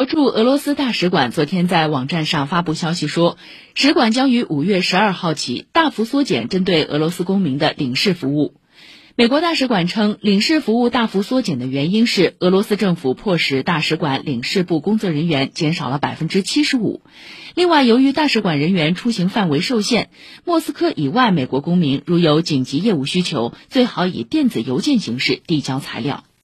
国驻俄罗斯大使馆昨天在网站上发布消息说使馆将于五月十二号起大幅缩减针对俄罗斯公民的领事服务。美国大使馆称领事服务大幅缩减的原因是俄罗斯政府迫使大使馆领事部工作人员减少了百分之七十五。另外由于大使馆人员出行范围受限莫斯科以外美国公民如有紧急业务需求最好以电子邮件形式递交材料。